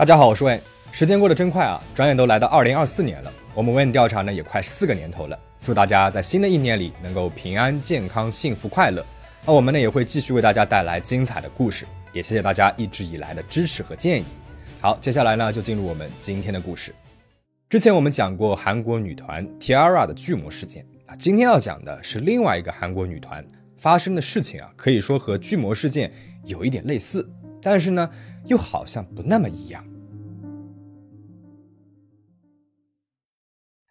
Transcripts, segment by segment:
大家好，我是 Wayne。时间过得真快啊，转眼都来到二零二四年了。我们 Wayne 调查呢也快四个年头了。祝大家在新的一年里能够平安、健康、幸福、快乐。那我们呢也会继续为大家带来精彩的故事，也谢谢大家一直以来的支持和建议。好，接下来呢就进入我们今天的故事。之前我们讲过韩国女团 T-ara 的巨魔事件啊，今天要讲的是另外一个韩国女团发生的事情啊，可以说和巨魔事件有一点类似，但是呢又好像不那么一样。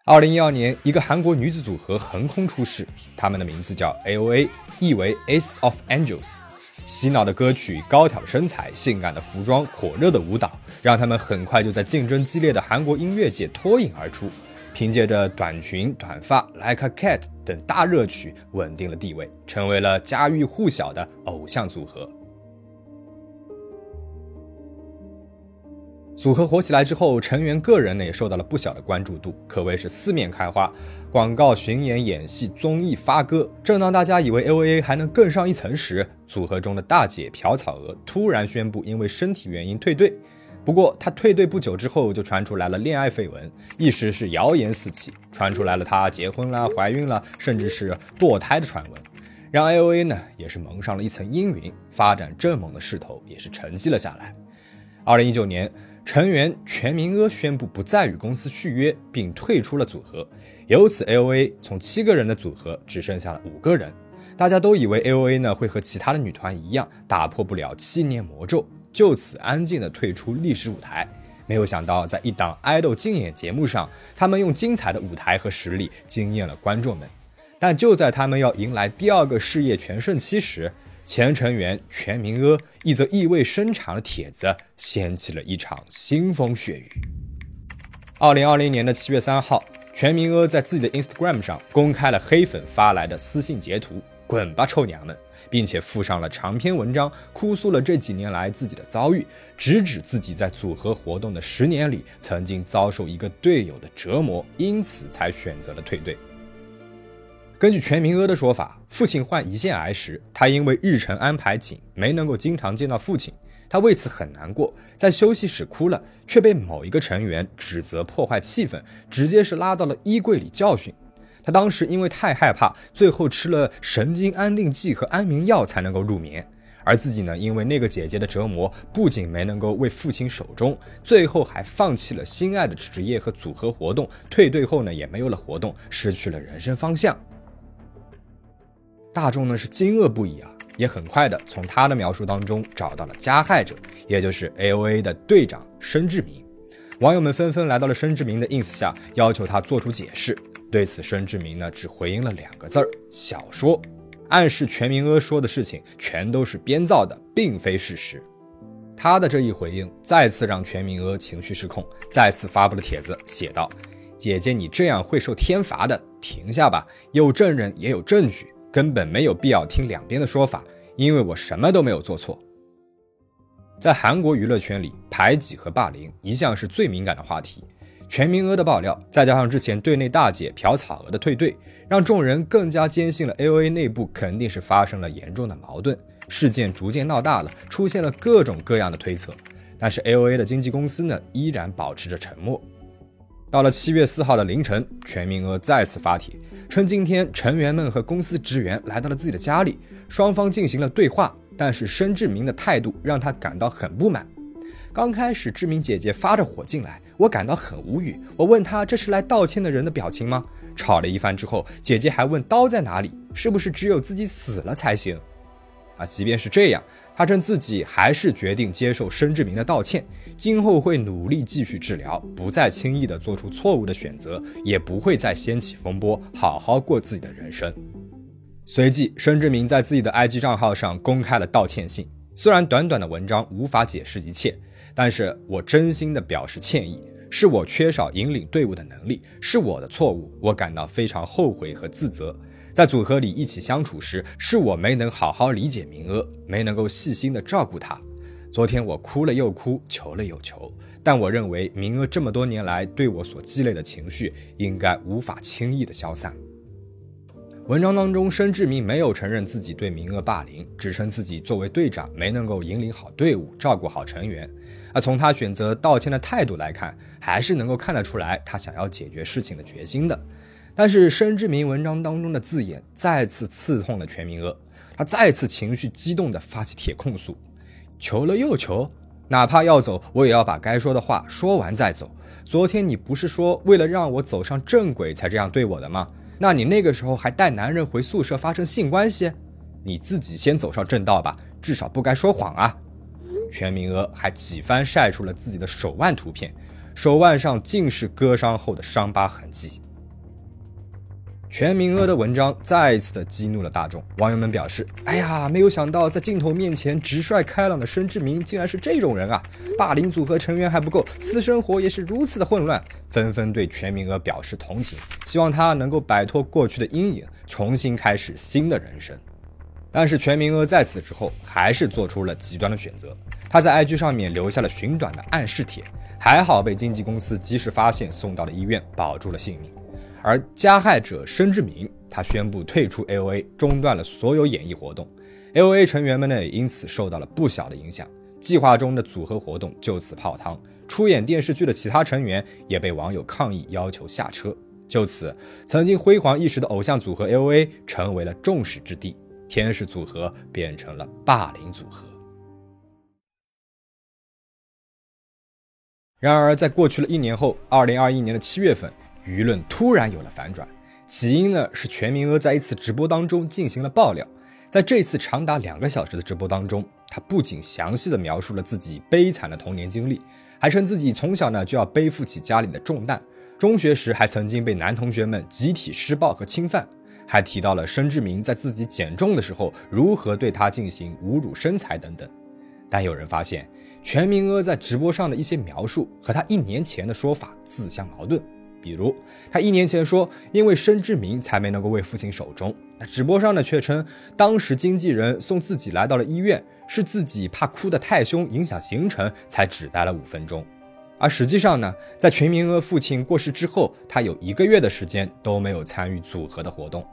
二零一二年，一个韩国女子组合横空出世，他们的名字叫 A.O.A，意为 Ace of Angels。洗脑的歌曲、高挑身材、性感的服装、火热的舞蹈，让他们很快就在竞争激烈的韩国音乐界脱颖而出。凭借着短裙、短发、Like a Cat 等大热曲，稳定了地位，成为了家喻户晓的偶像组合。组合火起来之后，成员个人呢也受到了不小的关注度，可谓是四面开花。广告、巡演、演戏、综艺、发歌。正当大家以为 L.O.A 还能更上一层时，组合中的大姐朴草娥突然宣布因为身体原因退队。不过她退队不久之后，就传出来了恋爱绯闻，一时是谣言四起，传出来了她结婚啦、怀孕了，甚至是堕胎的传闻，让 L.O.A 呢也是蒙上了一层阴云，发展正猛的势头也是沉寂了下来。二零一九年。成员全民阿宣布不再与公司续约，并退出了组合，由此 A.O.A 从七个人的组合只剩下了五个人。大家都以为 A.O.A 呢会和其他的女团一样，打破不了七年魔咒，就此安静的退出历史舞台。没有想到，在一档爱豆竞演节目上，他们用精彩的舞台和实力惊艳了观众们。但就在他们要迎来第二个事业全盛期时，前成员全民阿一则意味深长的帖子，掀起了一场腥风血雨。二零二零年的七月三号，全民阿在自己的 Instagram 上公开了黑粉发来的私信截图，“滚吧，臭娘们”，并且附上了长篇文章，哭诉了这几年来自己的遭遇，直指自己在组合活动的十年里，曾经遭受一个队友的折磨，因此才选择了退队。根据全民阿的说法，父亲患胰腺癌时，他因为日程安排紧，没能够经常见到父亲，他为此很难过，在休息室哭了，却被某一个成员指责破坏气氛，直接是拉到了衣柜里教训。他当时因为太害怕，最后吃了神经安定剂和安眠药才能够入眠。而自己呢，因为那个姐姐的折磨，不仅没能够为父亲守终，最后还放弃了心爱的职业和组合活动，退队后呢，也没有了活动，失去了人生方向。大众呢是惊愕不已啊，也很快的从他的描述当中找到了加害者，也就是 A.O.A 的队长申志明。网友们纷纷来到了申志明的 ins 下，要求他做出解释。对此，申志明呢只回应了两个字儿：小说，暗示全民阿说的事情全都是编造的，并非事实。他的这一回应再次让全民阿情绪失控，再次发布了帖子，写道：“姐姐，你这样会受天罚的，停下吧，有证人也有证据。”根本没有必要听两边的说法，因为我什么都没有做错。在韩国娱乐圈里，排挤和霸凌一向是最敏感的话题。全民阿的爆料，再加上之前队内大姐朴草娥的退队，让众人更加坚信了 A.O.A 内部肯定是发生了严重的矛盾。事件逐渐闹大了，出现了各种各样的推测。但是 A.O.A 的经纪公司呢，依然保持着沉默。到了七月四号的凌晨，全民娥再次发帖。称今天成员们和公司职员来到了自己的家里，双方进行了对话，但是申志明的态度让他感到很不满。刚开始志明姐姐发着火进来，我感到很无语。我问她这是来道歉的人的表情吗？吵了一番之后，姐姐还问刀在哪里，是不是只有自己死了才行？啊，即便是这样。他称自己还是决定接受申志明的道歉，今后会努力继续治疗，不再轻易的做出错误的选择，也不会再掀起风波，好好过自己的人生。随即，申志明在自己的 IG 账号上公开了道歉信。虽然短短的文章无法解释一切，但是我真心的表示歉意，是我缺少引领队伍的能力，是我的错误，我感到非常后悔和自责。在组合里一起相处时，是我没能好好理解明阿，没能够细心的照顾他。昨天我哭了又哭，求了又求，但我认为明阿这么多年来对我所积累的情绪，应该无法轻易的消散。文章当中，申志明没有承认自己对明阿霸凌，只称自己作为队长没能够引领好队伍，照顾好成员。而从他选择道歉的态度来看，还是能够看得出来他想要解决事情的决心的。但是申志明文章当中的字眼再次刺痛了全民阿，他再次情绪激动地发起铁控诉：求了又求，哪怕要走，我也要把该说的话说完再走。昨天你不是说为了让我走上正轨才这样对我的吗？那你那个时候还带男人回宿舍发生性关系？你自己先走上正道吧，至少不该说谎啊！全民阿还几番晒出了自己的手腕图片，手腕上尽是割伤后的伤疤痕迹。全民阿的文章再一次的激怒了大众，网友们表示：“哎呀，没有想到在镜头面前直率开朗的申智明竟然是这种人啊！霸凌组合成员还不够，私生活也是如此的混乱。”纷纷对全民阿表示同情，希望他能够摆脱过去的阴影，重新开始新的人生。但是全民阿在此之后还是做出了极端的选择，他在 IG 上面留下了寻短的暗示帖，还好被经纪公司及时发现，送到了医院，保住了性命。而加害者申志明，他宣布退出 A.O.A，中断了所有演艺活动。A.O.A 成员们呢，也因此受到了不小的影响。计划中的组合活动就此泡汤，出演电视剧的其他成员也被网友抗议，要求下车。就此，曾经辉煌一时的偶像组合 A.O.A 成为了众矢之的，天使组合变成了霸凌组合。然而，在过去了一年后，二零二一年的七月份。舆论突然有了反转，起因呢是全民阿在一次直播当中进行了爆料。在这次长达两个小时的直播当中，他不仅详细的描述了自己悲惨的童年经历，还称自己从小呢就要背负起家里的重担，中学时还曾经被男同学们集体施暴和侵犯，还提到了申志明在自己减重的时候如何对他进行侮辱身材等等。但有人发现，全民阿在直播上的一些描述和他一年前的说法自相矛盾。比如，他一年前说因为申志明才没能够为父亲守钟，那直播上呢却称当时经纪人送自己来到了医院，是自己怕哭得太凶影响行程才只待了五分钟，而实际上呢，在全民阿父亲过世之后，他有一个月的时间都没有参与组合的活动。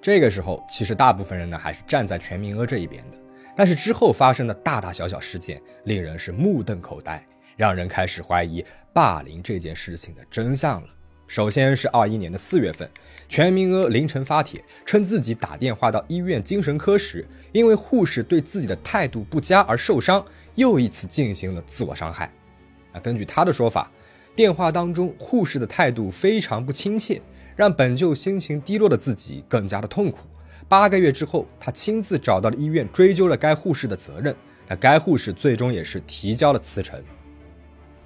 这个时候，其实大部分人呢还是站在全民阿这一边的，但是之后发生的大大小小事件，令人是目瞪口呆。让人开始怀疑霸凌这件事情的真相了。首先是二一年的四月份，全民阿凌晨发帖称自己打电话到医院精神科时，因为护士对自己的态度不佳而受伤，又一次进行了自我伤害。啊，根据他的说法，电话当中护士的态度非常不亲切，让本就心情低落的自己更加的痛苦。八个月之后，他亲自找到了医院，追究了该护士的责任。那该护士最终也是提交了辞呈。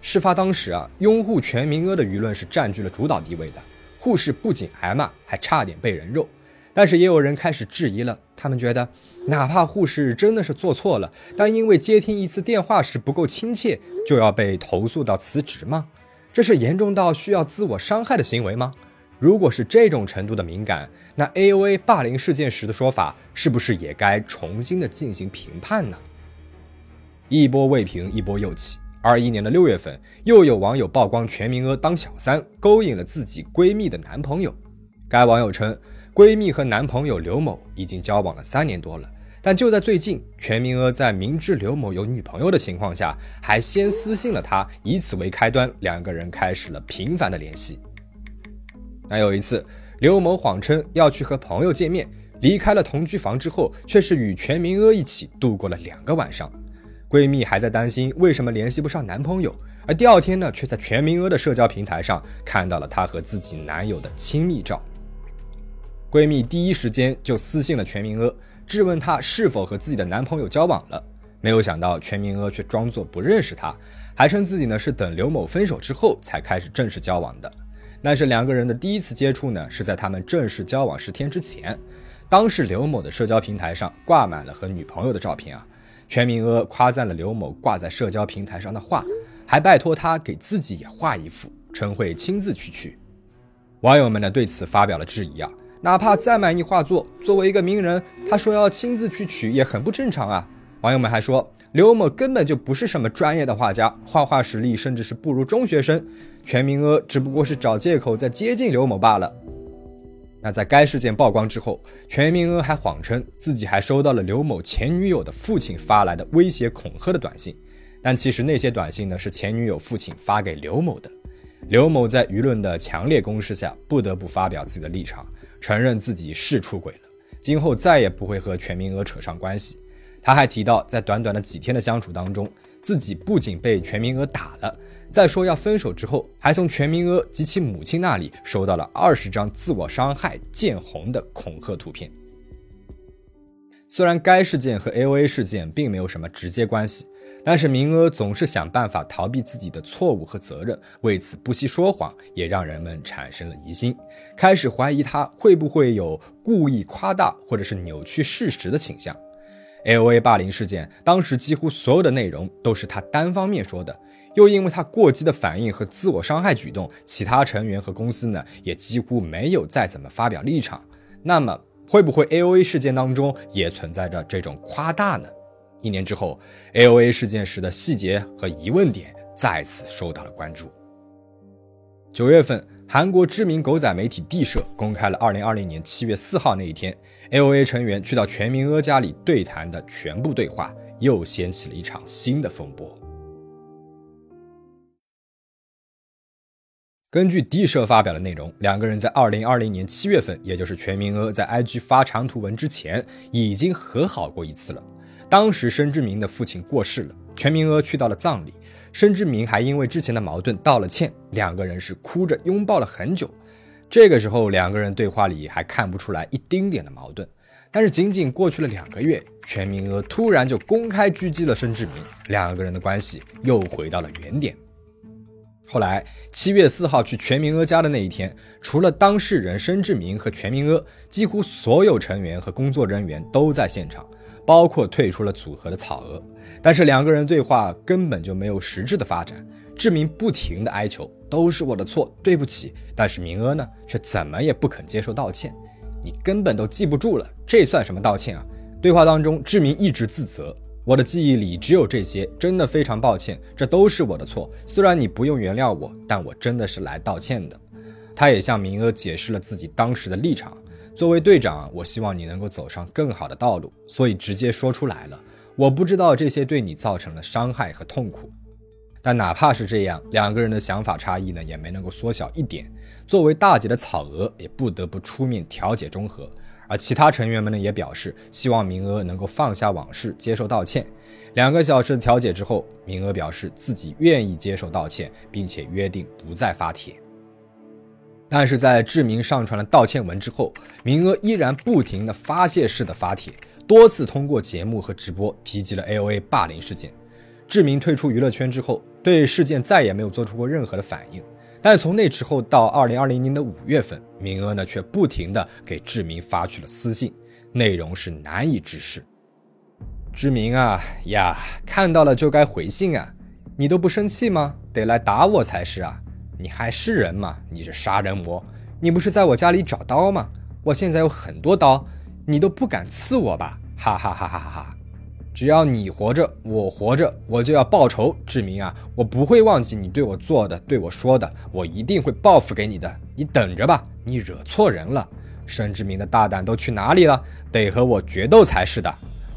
事发当时啊，拥护全民阿的舆论是占据了主导地位的。护士不仅挨骂，还差点被人肉。但是也有人开始质疑了，他们觉得，哪怕护士真的是做错了，但因为接听一次电话时不够亲切，就要被投诉到辞职吗？这是严重到需要自我伤害的行为吗？如果是这种程度的敏感，那 A.O.A 霸凌事件时的说法，是不是也该重新的进行评判呢？一波未平，一波又起。二一年的六月份，又有网友曝光全民阿当小三，勾引了自己闺蜜的男朋友。该网友称，闺蜜和男朋友刘某已经交往了三年多了，但就在最近，全民阿在明知刘某有女朋友的情况下，还先私信了他，以此为开端，两个人开始了频繁的联系。那有一次，刘某谎称要去和朋友见面，离开了同居房之后，却是与全民阿一起度过了两个晚上。闺蜜还在担心为什么联系不上男朋友，而第二天呢，却在全民阿的社交平台上看到了她和自己男友的亲密照。闺蜜第一时间就私信了全民阿，质问她是否和自己的男朋友交往了。没有想到全民阿却装作不认识她，还称自己呢是等刘某分手之后才开始正式交往的。但是两个人的第一次接触呢，是在他们正式交往十天之前。当时刘某的社交平台上挂满了和女朋友的照片啊。全民阿夸赞了刘某挂在社交平台上的画，还拜托他给自己也画一幅，称会亲自去取。网友们呢对此发表了质疑啊，哪怕再满意画作，作为一个名人，他说要亲自去取也很不正常啊。网友们还说，刘某根本就不是什么专业的画家，画画实力甚至是不如中学生，全民阿只不过是找借口在接近刘某罢了。那在该事件曝光之后，全民阿还谎称自己还收到了刘某前女友的父亲发来的威胁恐吓的短信，但其实那些短信呢是前女友父亲发给刘某的。刘某在舆论的强烈攻势下，不得不发表自己的立场，承认自己是出轨了，今后再也不会和全民鹅扯上关系。他还提到，在短短的几天的相处当中，自己不仅被全民鹅打了，在说要分手之后，还从全民鹅及其母亲那里收到了二十张自我伤害见红的恐吓图片。虽然该事件和 A O A 事件并没有什么直接关系。但是明阿总是想办法逃避自己的错误和责任，为此不惜说谎，也让人们产生了疑心，开始怀疑他会不会有故意夸大或者是扭曲事实的倾向。A O A 霸凌事件当时几乎所有的内容都是他单方面说的，又因为他过激的反应和自我伤害举动，其他成员和公司呢也几乎没有再怎么发表立场。那么会不会 A O A 事件当中也存在着这种夸大呢？一年之后，A O A 事件时的细节和疑问点再次受到了关注。九月份，韩国知名狗仔媒体地社公开了二零二零年七月四号那一天，A O A 成员去到全民阿家里对谈的全部对话，又掀起了一场新的风波。根据地社发表的内容，两个人在二零二零年七月份，也就是全民阿在 IG 发长图文之前，已经和好过一次了。当时申志明的父亲过世了，全民阿去到了葬礼，申志明还因为之前的矛盾道了歉，两个人是哭着拥抱了很久。这个时候，两个人对话里还看不出来一丁点的矛盾。但是仅仅过去了两个月，全民阿突然就公开狙击了申志明，两个人的关系又回到了原点。后来七月四号去全民阿家的那一天，除了当事人申志明和全民阿，几乎所有成员和工作人员都在现场。包括退出了组合的草娥，但是两个人对话根本就没有实质的发展。志明不停的哀求，都是我的错，对不起。但是明阿呢，却怎么也不肯接受道歉。你根本都记不住了，这算什么道歉啊？对话当中，志明一直自责，我的记忆里只有这些，真的非常抱歉，这都是我的错。虽然你不用原谅我，但我真的是来道歉的。他也向明阿解释了自己当时的立场。作为队长，我希望你能够走上更好的道路，所以直接说出来了。我不知道这些对你造成了伤害和痛苦，但哪怕是这样，两个人的想法差异呢，也没能够缩小一点。作为大姐的草娥也不得不出面调解中和，而其他成员们呢，也表示希望明娥能够放下往事，接受道歉。两个小时的调解之后，明娥表示自己愿意接受道歉，并且约定不再发帖。但是在志明上传了道歉文之后，明阿依然不停的发泄式的发帖，多次通过节目和直播提及了 A O A 霸凌事件。志明退出娱乐圈之后，对事件再也没有做出过任何的反应。但从那之后到二零二零年的五月份，明阿呢却不停的给志明发去了私信，内容是难以置视。志明啊呀，看到了就该回信啊，你都不生气吗？得来打我才是啊！你还是人吗？你是杀人魔！你不是在我家里找刀吗？我现在有很多刀，你都不敢刺我吧？哈哈哈哈哈哈！只要你活着，我活着，我就要报仇。志明啊，我不会忘记你对我做的，对我说的，我一定会报复给你的。你等着吧，你惹错人了。申志明的大胆都去哪里了？得和我决斗才是的。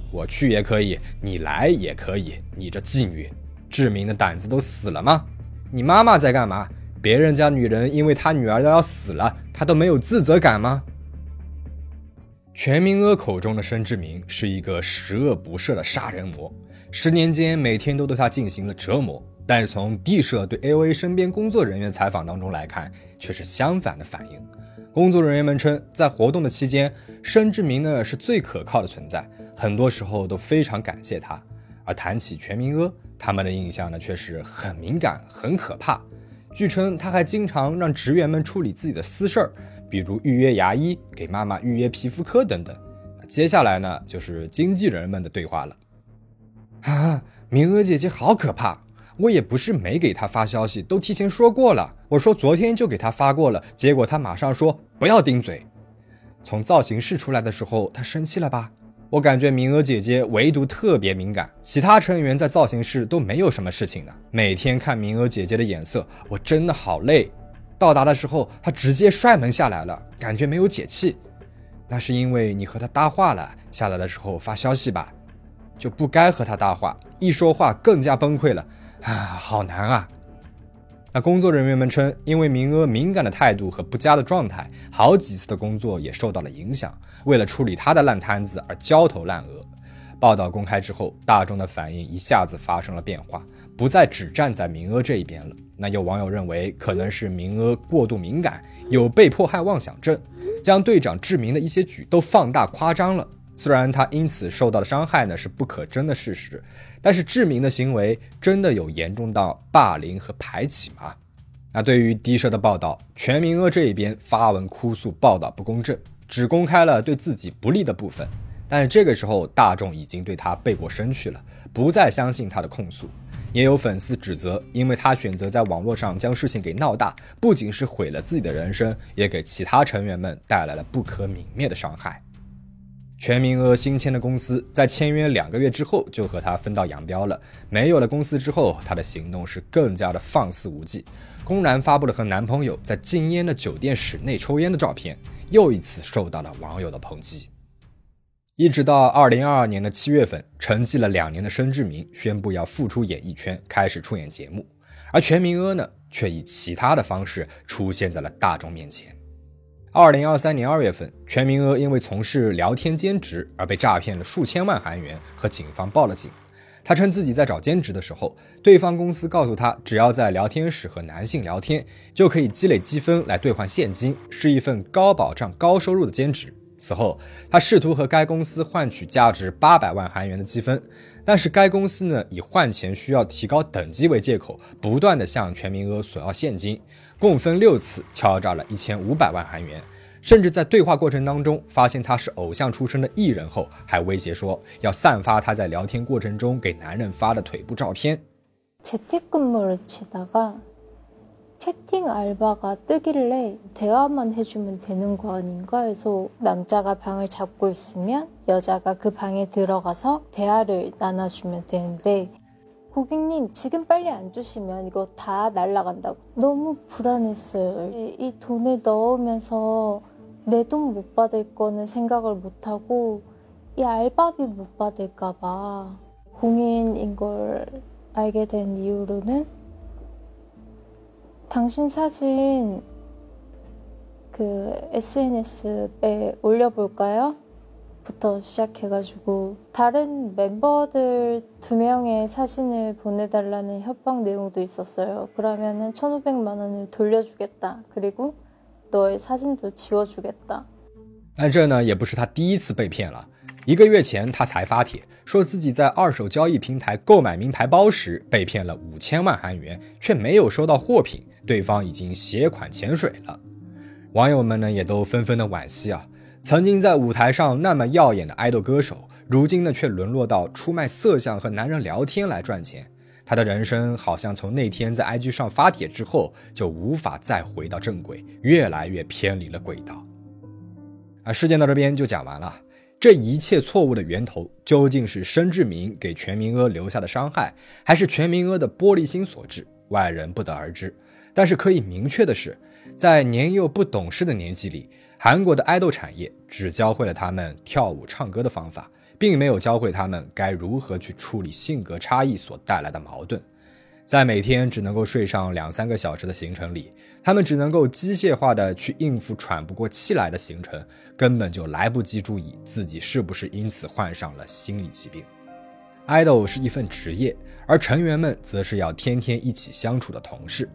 我去也可以，你来也可以。你这妓女，志明的胆子都死了吗？你妈妈在干嘛？别人家女人因为她女儿都要死了，她都没有自责感吗？全民阿口中的申志明是一个十恶不赦的杀人魔，十年间每天都对他进行了折磨。但是从地社对 A O A 身边工作人员采访当中来看，却是相反的反应。工作人员们称，在活动的期间，申志明呢是最可靠的存在，很多时候都非常感谢他。而谈起全民阿，他们的印象呢却是很敏感、很可怕。据称，他还经常让职员们处理自己的私事儿，比如预约牙医、给妈妈预约皮肤科等等。接下来呢，就是经纪人们的对话了。啊，明娥姐姐好可怕！我也不是没给她发消息，都提前说过了。我说昨天就给她发过了，结果她马上说不要顶嘴。从造型室出来的时候，她生气了吧？我感觉明娥姐姐唯独特别敏感，其他成员在造型室都没有什么事情的。每天看明娥姐姐的眼色，我真的好累。到达的时候，他直接摔门下来了，感觉没有解气。那是因为你和他搭话了，下来的时候发消息吧？就不该和他搭话，一说话更加崩溃了。啊，好难啊！那工作人员们称，因为明阿敏感的态度和不佳的状态，好几次的工作也受到了影响。为了处理他的烂摊子而焦头烂额。报道公开之后，大众的反应一下子发生了变化，不再只站在明阿这一边了。那有网友认为，可能是明阿过度敏感，有被迫害妄想症，将队长志明的一些举动放大夸张了。虽然他因此受到的伤害呢是不可争的事实，但是志明的行为真的有严重到霸凌和排挤吗？那对于低社的报道，全民阿这一边发文哭诉报道不公正，只公开了对自己不利的部分。但是这个时候，大众已经对他背过身去了，不再相信他的控诉。也有粉丝指责，因为他选择在网络上将事情给闹大，不仅是毁了自己的人生，也给其他成员们带来了不可泯灭的伤害。全民阿新签的公司在签约两个月之后就和他分道扬镳了。没有了公司之后，他的行动是更加的放肆无忌，公然发布了和男朋友在禁烟的酒店室内抽烟的照片，又一次受到了网友的抨击。一直到二零二二年的七月份，沉寂了两年的申志明宣布要复出演艺圈，开始出演节目，而全民阿呢，却以其他的方式出现在了大众面前。二零二三年二月份，全民阿因为从事聊天兼职而被诈骗了数千万韩元，和警方报了警。他称自己在找兼职的时候，对方公司告诉他，只要在聊天室和男性聊天，就可以积累积分来兑换现金，是一份高保障、高收入的兼职。此后，他试图和该公司换取价值八百万韩元的积分，但是该公司呢以换钱需要提高等级为借口，不断的向全民阿索要现金，共分六次敲诈了一千五百万韩元，甚至在对话过程当中发现他是偶像出身的艺人后，还威胁说要散发他在聊天过程中给男人发的腿部照片。 채팅 알바가 뜨길래 대화만 해주면 되는 거 아닌가? 해서 남자가 방을 잡고 있으면 여자가 그 방에 들어가서 대화를 나눠주면 되는데 고객님 지금 빨리 안 주시면 이거 다 날라간다고. 너무 불안했어요. 이 돈을 넣으면서 내 돈 못 받을 거는 생각을 못하고 이 알바비 못 받을까 봐 공인인 걸 알게 된 이후로는 당신 사진 그 SNS에 올려볼까요? 부터 시작해가지고 다른 멤버들 두 명의 사진을 보내달라는 협박 내용도 있었어요. 그러면은 1,500만 원을 돌려주겠다. 그리고 너의 사진도 지워주겠다. 但这呢也不是他第一次被骗了。 一个月前，他才发帖说自己在二手交易平台购买名牌包时被骗了五千万韩元，却没有收到货品，对方已经携款潜水了。网友们呢也都纷纷的惋惜啊，曾经在舞台上那么耀眼的爱豆歌手，如今呢却沦落到出卖色相和男人聊天来赚钱。他的人生好像从那天在 IG 上发帖之后就无法再回到正轨，越来越偏离了轨道。啊，事件到这边就讲完了。这一切错误的源头究竟是申志明给全民阿留下的伤害，还是全民阿的玻璃心所致？外人不得而知。但是可以明确的是，在年幼不懂事的年纪里，韩国的爱豆产业只教会了他们跳舞唱歌的方法，并没有教会他们该如何去处理性格差异所带来的矛盾。在每天只能够睡上两三个小时的行程里，他们只能够机械化的去应付喘不过气来的行程，根本就来不及注意自己是不是因此患上了心理疾病。idol 是一份职业，而成员们则是要天天一起相处的同事。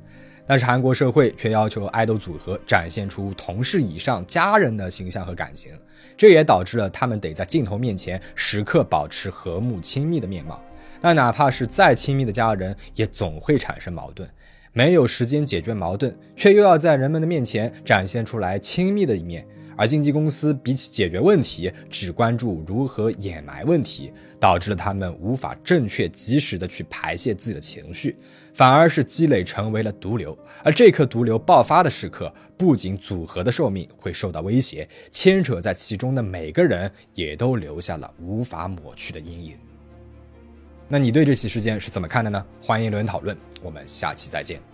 但是韩国社会却要求爱豆组合展现出同事以上家人的形象和感情，这也导致了他们得在镜头面前时刻保持和睦亲密的面貌。但哪怕是再亲密的家人，也总会产生矛盾。没有时间解决矛盾，却又要在人们的面前展现出来亲密的一面。而经纪公司比起解决问题，只关注如何掩埋问题，导致了他们无法正确及时的去排泄自己的情绪，反而是积累成为了毒瘤。而这颗毒瘤爆发的时刻，不仅组合的寿命会受到威胁，牵扯在其中的每个人也都留下了无法抹去的阴影。那你对这起事件是怎么看的呢？欢迎留言讨论，我们下期再见。